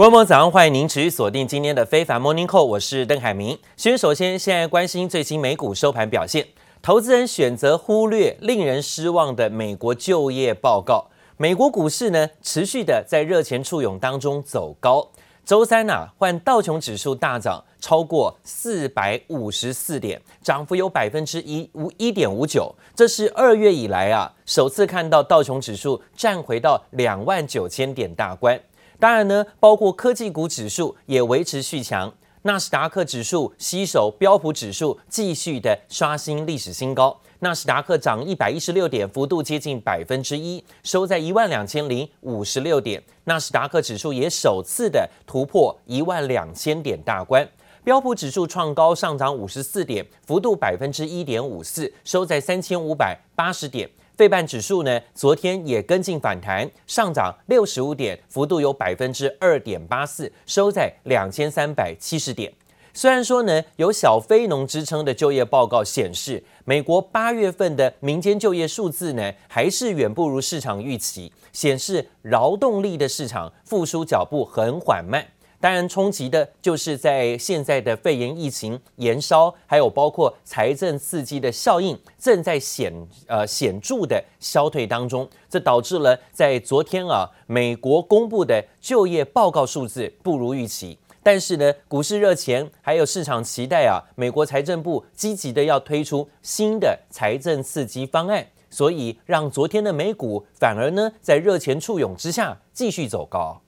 观众朋友早上，欢迎您持续锁定今天的非凡 Morning Call，我是邓海明。先首先，现在关心最新美股收盘表现，投资人选择忽略令人失望的美国就业报告。美国股市呢，持续的在热钱簇拥当中走高。周三呐、啊，换道琼指数大涨超过四百五十四点，涨幅有百分之一五一点五九，这是二月以来啊首次看到道琼指数站回到两万九千点大关。当然呢，包括科技股指数也维持续强，纳斯达克指数吸手标普指数继续的刷新历史新高。纳斯达克涨一百一十六点，幅度接近百分之一，收在一万两千零五十六点。纳斯达克指数也首次的突破一万两千点大关。标普指数创高上涨五十四点，幅度百分之一点五四，收在三千五百八十点。费半指数呢，昨天也跟进反弹，上涨六十五点，幅度有百分之二点八四，收在两千三百七十点。虽然说呢，有小非农支撑的就业报告显示，美国八月份的民间就业数字呢，还是远不如市场预期，显示劳动力的市场复苏脚步很缓慢。当然，冲击的就是在现在的肺炎疫情延烧，还有包括财政刺激的效应正在显呃显著的消退当中，这导致了在昨天啊，美国公布的就业报告数字不如预期。但是呢，股市热钱还有市场期待啊，美国财政部积极的要推出新的财政刺激方案，所以让昨天的美股反而呢在热钱簇拥之下继续走高。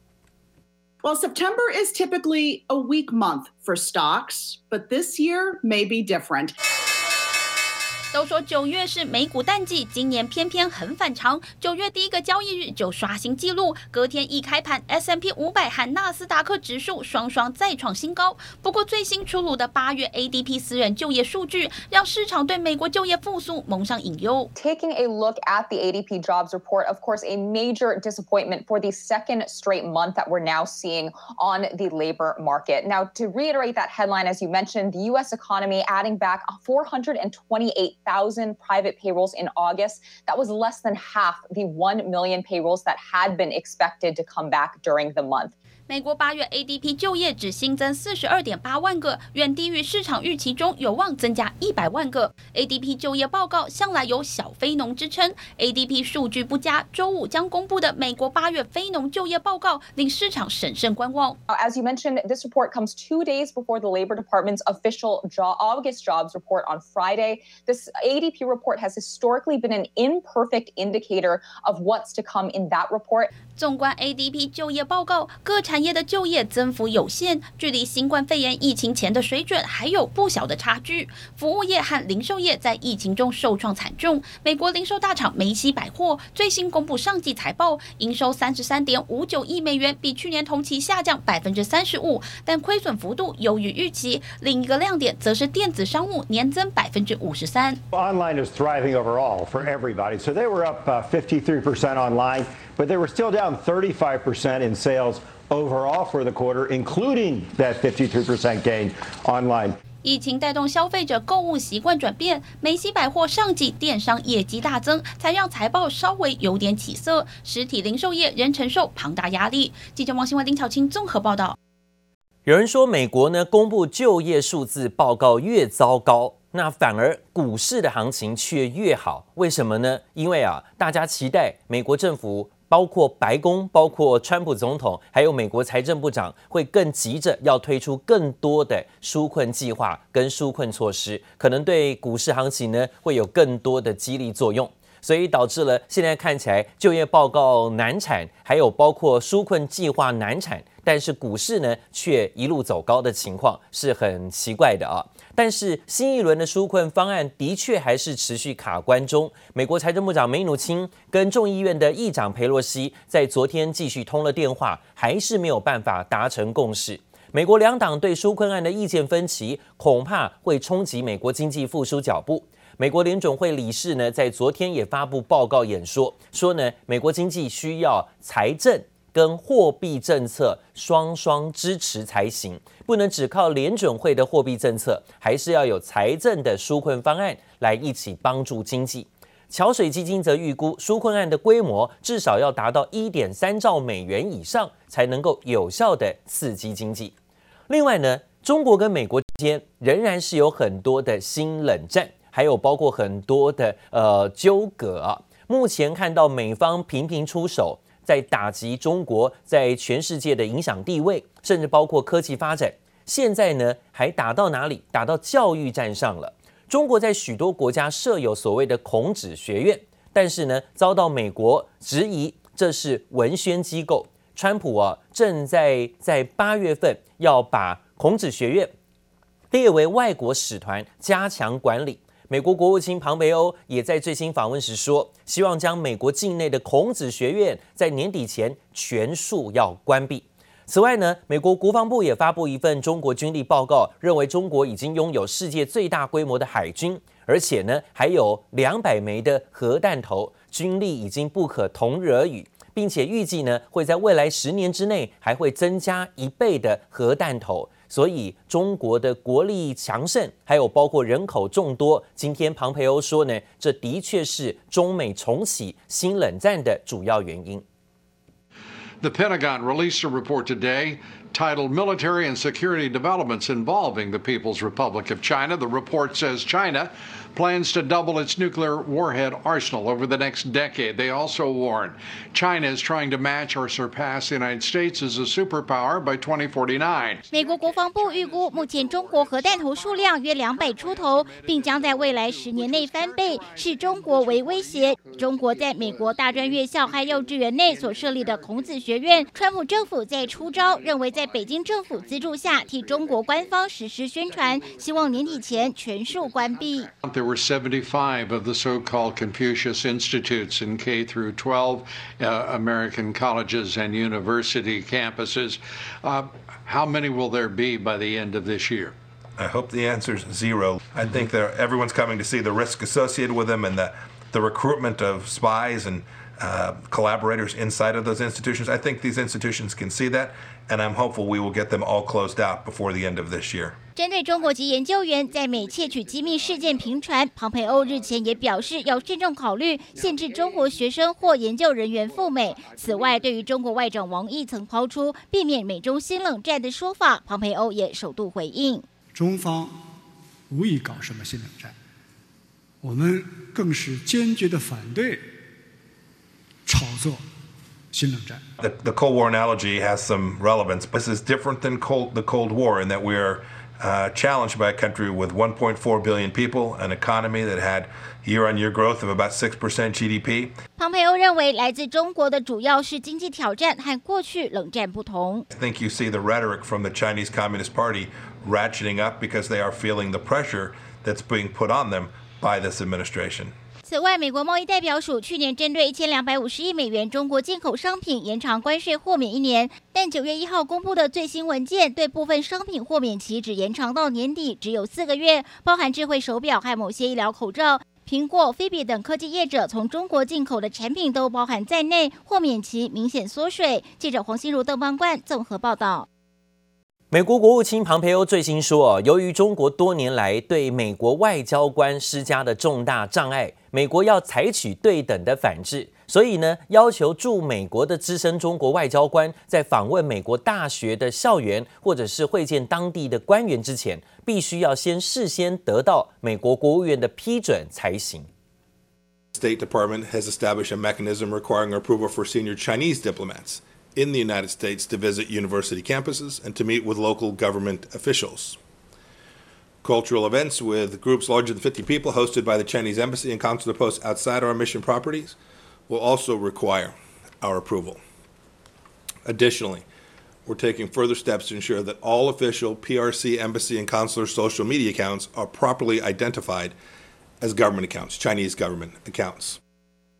Well, September is typically a weak month for stocks, but this year may be different. 都说九月是美股淡季，今年偏偏很反常。九月第一个交易日就刷新纪录，隔天一开盘，S&P 五百和纳斯达克指数双双再创新高。不过最新出炉的八月 ADP 私人就业数据，让市场对美国就业复苏蒙上隐忧。Taking a look at the ADP jobs report, of course, a major disappointment for the second straight month that we're now seeing on the labor market. Now, to reiterate that headline, as you mentioned, the U.S. economy adding back 428 thousand private payrolls in August. That was less than half the 1 million payrolls that had been expected to come back during the month. 美国八月 ADP 就业只新增四十二点八万个，远低于市场预期中有望增加一百万个。ADP 就业报告向来有小非农之称，ADP 数据不佳，周五将公布的美国八月非农就业报告令市场审慎观望。As you mentioned, this report comes two days before the Labor Department's official job, August jobs report on Friday. This ADP report has historically been an imperfect indicator of what's to come in that report. 纵观 ADP 就业报告，各产业的就业增幅有限，距离新冠肺炎疫情前的水准还有不小的差距。服务业和零售业在疫情中受创惨重。美国零售大厂梅西百货最新公布上季财报，营收三十三点五九亿美元，比去年同期下降百分之三十五，但亏损幅度优于预期。另一个亮点则是电子商务年增百分之五十三。Online is thriving overall for everybody, so they were up fifty three percent online. But they were still down 35% in sales overall for the quarter, including that 53% gain online. 疫情带动消费者购物习惯转变，梅西百货上季电商业绩大增，才让财报稍微有点起色。实体零售业仍承受庞大压力。记者王新文、丁巧清综合报道。有人说，美国呢公布就业数字报告越糟糕，那反而股市的行情却越好。为什么呢？因为啊，大家期待美国政府。包括白宫、包括川普总统，还有美国财政部长，会更急着要推出更多的纾困计划跟纾困措施，可能对股市行情呢会有更多的激励作用，所以导致了现在看起来就业报告难产，还有包括纾困计划难产，但是股市呢却一路走高的情况是很奇怪的啊。但是新一轮的纾困方案的确还是持续卡关中。美国财政部长梅努钦跟众议院的议长裴洛西在昨天继续通了电话，还是没有办法达成共识。美国两党对纾困案的意见分歧，恐怕会冲击美国经济复苏脚步。美国联准会理事呢，在昨天也发布报告演说，说呢，美国经济需要财政。跟货币政策双双支持才行，不能只靠联准会的货币政策，还是要有财政的纾困方案来一起帮助经济。桥水基金则预估，纾困案的规模至少要达到一点三兆美元以上，才能够有效地刺激经济。另外呢，中国跟美国之间仍然是有很多的新冷战，还有包括很多的呃纠葛啊。目前看到美方频频出手，在打击中国在全世界的影响地位，甚至包括科技发展。现在呢，还打到哪里？打到教育战上了。中国在许多国家设有所谓的孔子学院，但是呢，遭到美国质疑这是文宣机构。川普啊，正在在八月份要把孔子学院列为外国使团，加强管理。美国国务卿庞培欧也在最新访问时说，希望将美国境内的孔子学院在年底前全数要关闭。此外呢，美国国防部也发布一份中国军力报告，认为中国已经拥有世界最大规模的海军，而且呢，还有两百枚的核弹头，军力已经不可同日而语。并且预计呢，会在未来十年之内还会增加一倍的核弹头，所以中国的国力强盛，还有包括人口众多。今天庞培欧说呢，这的确是中美重启新冷战的主要原因。The Pentagon released a report today titled Military and Security Developments Involving the People's Republic of China. The report says China plans to double its nuclear warhead arsenal over the next decade. They also warn China is trying to match or surpass the United States as a superpower by 2049. 美国国防部预估，目前中国核弹头数量约两百出头，并将在未来十年内翻倍，视中国为威胁。中国在美国大专院校和幼稚园内所设立的孔子学院，川普政府在出招，认为在北京政府资助下替中国官方实施宣传，希望年底前全数关闭。There were 75 of the so-called Confucius Institutes in K through 12 uh, American colleges and university campuses. Uh, how many will there be by the end of this year? I hope the answer is zero. I think that everyone's coming to see the risk associated with them and the, the recruitment of spies and uh, collaborators inside of those institutions. I think these institutions can see that, and I'm hopeful we will get them all closed out before the end of this year. 针对中国籍研究员在美窃取机密事件频传，庞培欧日前也表示要慎重考虑限制中国学生或研究人员赴美。此外，对于中国外长王毅曾抛出避免美中新冷战的说法，庞培欧也首度回应：中方无意搞什么新冷战，我们更是坚决的反对。炒作新冷战。The, the Cold War analogy has some relevance. This is different than Cold, the Cold War in that we are uh, challenged by a country with 1.4 billion people, an economy that had year-on-year growth of about 6% GDP. 庞培欧认为，来自中国的主要是经济挑战，和过去冷战不同。I think you see the rhetoric from the Chinese Communist Party ratcheting up because they are feeling the pressure that's being put on them by this administration. 此外，美国贸易代表署去年针对一千两百五十亿美元中国进口商品延长关税豁免一年，但九月一号公布的最新文件对部分商品豁免期只延长到年底，只有四个月，包含智慧手表和某些医疗口罩。苹果、菲比等科技业者从中国进口的产品都包含在内，豁免期明显缩水。记者黄心如、邓邦冠综合报道。美国国务卿庞培欧最新说，由于中国多年来对美国外交官施加的重大障碍，美国要采取对等的反制，所以呢，要求驻美国的资深中国外交官在访问美国大学的校园或者是会见当地的官员之前，必须要先事先得到美国国务院的批准才行。State Department has established a mechanism requiring approval for senior Chinese diplomats. in the United States to visit university campuses and to meet with local government officials. Cultural events with groups larger than 50 people hosted by the Chinese embassy and consular posts outside our mission properties will also require our approval. Additionally, we're taking further steps to ensure that all official PRC embassy and consular social media accounts are properly identified as government accounts, Chinese government accounts.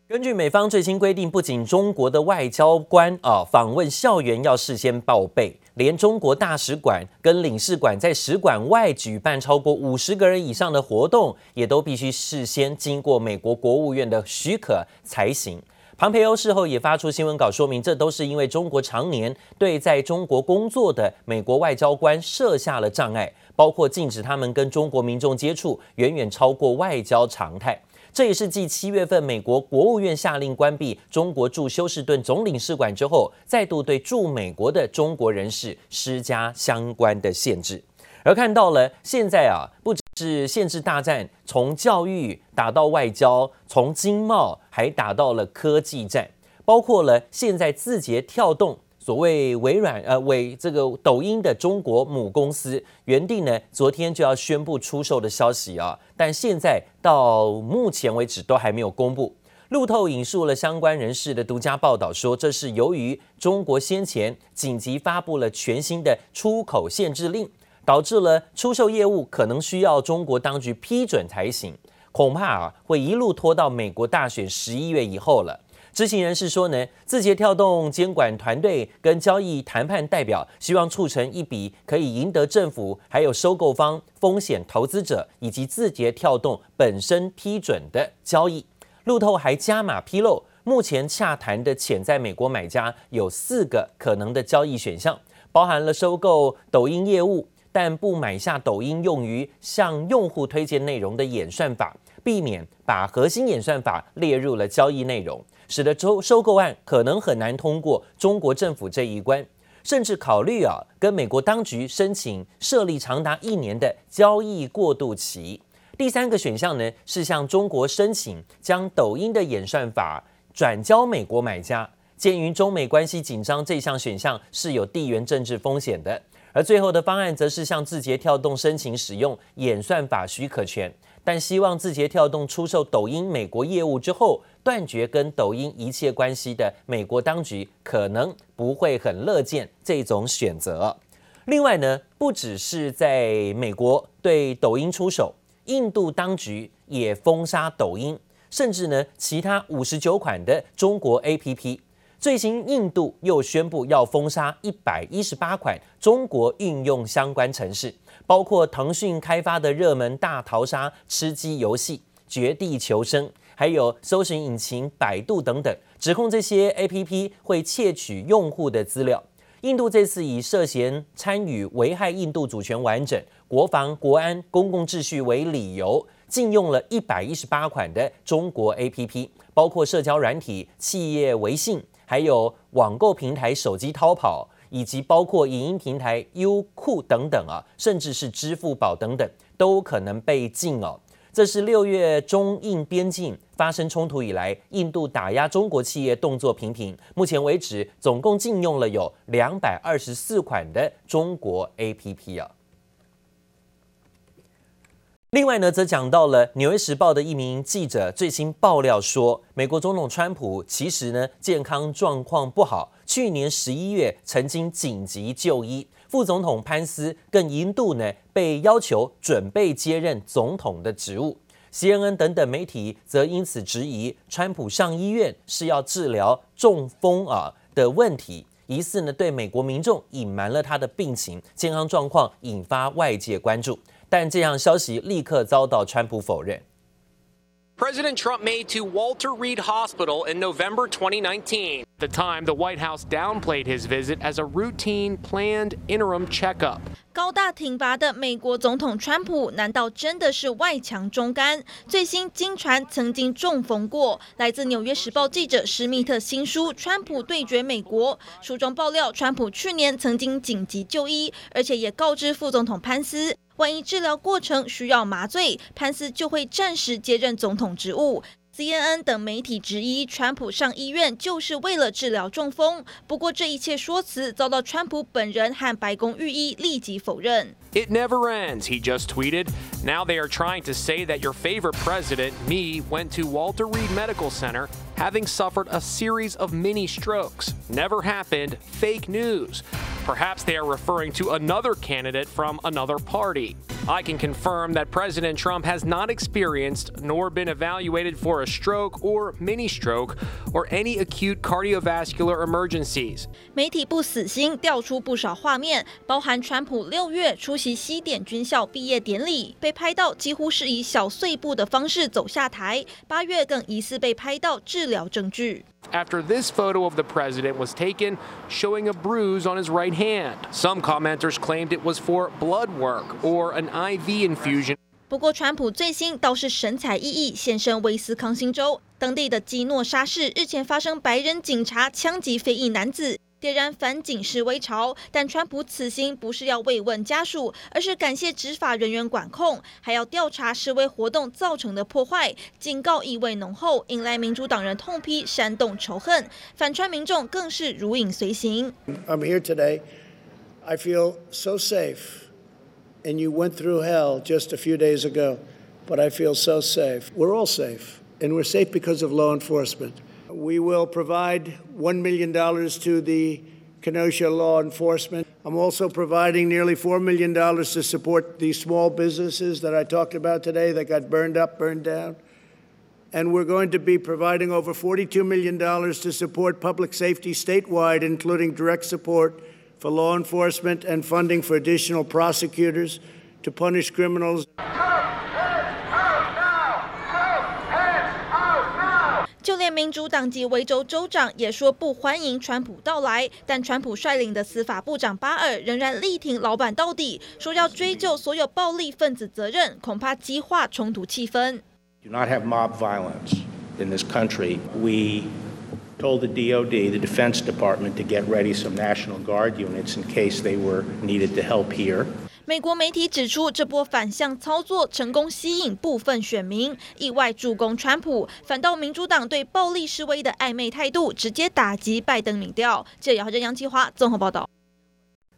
根据美方最新规定，不仅中国的外交官啊访问校园要事先报备， 连中国大使馆跟领事馆在使馆外举办超过五十个人以上的活动，也都必须事先经过美国国务院的许可才行。庞培欧事后也发出新闻稿说明，这都是因为中国常年对在中国工作的美国外交官设下了障碍，包括禁止他们跟中国民众接触，远远超过外交常态。这也是继七月份美国国务院下令关闭中国驻休士顿总领事馆之后，再度对驻美国的中国人士施加相关的限制。而看到了现在啊，不只是限制大战，从教育打到外交，从经贸还打到了科技战，包括了现在字节跳动。所谓微软呃，为这个抖音的中国母公司原定呢，昨天就要宣布出售的消息啊，但现在到目前为止都还没有公布。路透引述了相关人士的独家报道说，这是由于中国先前紧急发布了全新的出口限制令，导致了出售业务可能需要中国当局批准才行，恐怕啊会一路拖到美国大选十一月以后了。知情人士说呢，字节跳动监管团队跟交易谈判代表希望促成一笔可以赢得政府、还有收购方、风险投资者以及字节跳动本身批准的交易。路透还加码披露，目前洽谈的潜在美国买家有四个可能的交易选项，包含了收购抖音业务，但不买下抖音用于向用户推荐内容的演算法，避免把核心演算法列入了交易内容。使得收收购案可能很难通过中国政府这一关，甚至考虑啊跟美国当局申请设立长达一年的交易过渡期。第三个选项呢是向中国申请将抖音的演算法转交美国买家。鉴于中美关系紧张，这项选项是有地缘政治风险的。而最后的方案则是向字节跳动申请使用演算法许可权。但希望字节跳动出售抖音美国业务之后，断绝跟抖音一切关系的美国当局可能不会很乐见这种选择。另外呢，不只是在美国对抖音出手，印度当局也封杀抖音，甚至呢，其他五十九款的中国 APP。最新，印度又宣布要封杀一百一十八款中国应用相关程式。包括腾讯开发的热门大逃杀吃鸡游戏《绝地求生》，还有搜寻引擎百度等等，指控这些 APP 会窃取用户的资料。印度这次以涉嫌参与危害印度主权完整、国防、国安、公共秩序为理由，禁用了一百一十八款的中国 APP，包括社交软体、企业微信，还有网购平台手机淘宝。以及包括影音平台优酷等等啊，甚至是支付宝等等，都可能被禁哦。这是六月中印边境发生冲突以来，印度打压中国企业动作频频。目前为止，总共禁用了有两百二十四款的中国 APP 啊。另外呢，则讲到了《纽约时报》的一名记者最新爆料说，美国总统川普其实呢健康状况不好，去年十一月曾经紧急就医。副总统潘斯更一度呢被要求准备接任总统的职务。CNN 等等媒体则因此质疑川普上医院是要治疗中风啊的问题，疑似呢对美国民众隐瞒了他的病情、健康状况，引发外界关注。但这样消息立刻遭到川普否认。President Trump made to Walter Reed Hospital in November 2019. At the time, the White House downplayed his visit as a routine planned interim checkup. 高大挺拔的美国总统川普，难道真的是外强中干？最新经传曾经中风过。来自《纽约时报》记者施密特新书《川普对决美国》书中爆料，川普去年曾经紧急就医，而且也告知副总统潘斯。万一治疗过程需要麻醉，潘斯就会暂时接任总统职务。CNN 等媒体质疑，川普上医院就是为了治疗中风。不过，这一切说辞遭到川普本人和白宫御医立即否认。It never ends, he just tweeted. Now they are trying to say that your favorite president, me, went to Walter Reed Medical Center having suffered a series of mini strokes. Never happened. Fake news. Perhaps they are referring to another candidate from another party. I can confirm that President Trump has not experienced nor been evaluated for a stroke or mini stroke or any acute cardiovascular emergencies. 媒体不死心，调出不少画面，包含川普六月出 席西点军校毕业典礼，被拍到几乎是以小碎步的方式走下台；八月更疑似被拍到治疗证据。after this photo of the president was taken showing a bruise on his right hand. Some commenters claimed it was for blood work or an IV infusion. 不过，川普最新倒是神采奕奕，现身威斯康星州当地的基诺沙市，日前发生白人警察枪击非裔男子。点燃反警示威潮，但川普此行不是要慰问家属，而是感谢执法人员管控，还要调查示威活动造成的破坏，警告意味浓厚，引来民主党人痛批煽动仇恨，反川民众更是如影随形。I'm here today. I feel so safe. And you went through hell just a few days ago, but I feel so safe. We're all safe, and we're safe because of law enforcement. We will provide $1 million to the Kenosha law enforcement. I'm also providing nearly $4 million to support these small businesses that I talked about today that got burned up, burned down. And we're going to be providing over $42 million to support public safety statewide, including direct support for law enforcement and funding for additional prosecutors to punish criminals. 连民主党籍维州州长也说不欢迎川普到来，但川普率领的司法部长巴尔仍然力挺老板到底，说要追究所有暴力分子责任，恐怕激化冲突气氛。Do not have mob violence in this country. We told the DOD, the Defense Department, to get ready some National Guard units in case they were needed to help here. 美国媒体指出，这波反向操作成功吸引部分选民，意外助攻川普，反倒民主党对暴力示威的暧昧态度，直接打击拜登民调。这也是杨继华综合报道。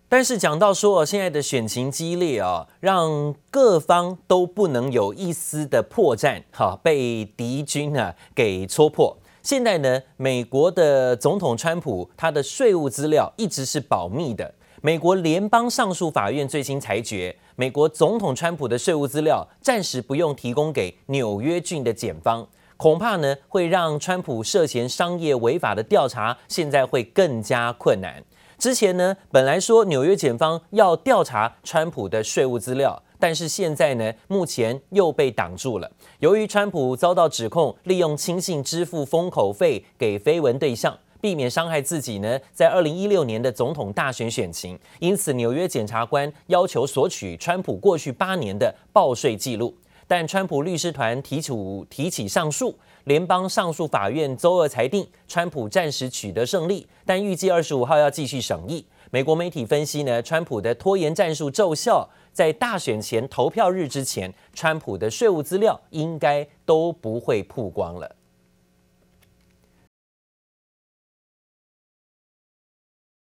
但是讲到说，现在的选情激烈啊，让各方都不能有一丝的破绽，哈，被敌军呢给戳破。现在呢，美国的总统川普他的税务资料一直是保密的。美国联邦上诉法院最新裁决，美国总统川普的税务资料暂时不用提供给纽约郡的检方，恐怕呢会让川普涉嫌商业违法的调查现在会更加困难。之前呢，本来说纽约检方要调查川普的税务资料，但是现在呢，目前又被挡住了。由于川普遭到指控利用亲信支付封口费给绯闻对象。避免伤害自己呢，在二零一六年的总统大选选情，因此纽约检察官要求索取川普过去八年的报税记录，但川普律师团提出提起上诉，联邦上诉法院周二裁定川普暂时取得胜利，但预计二十五号要继续审议。美国媒体分析呢，川普的拖延战术奏效，在大选前投票日之前，川普的税务资料应该都不会曝光了。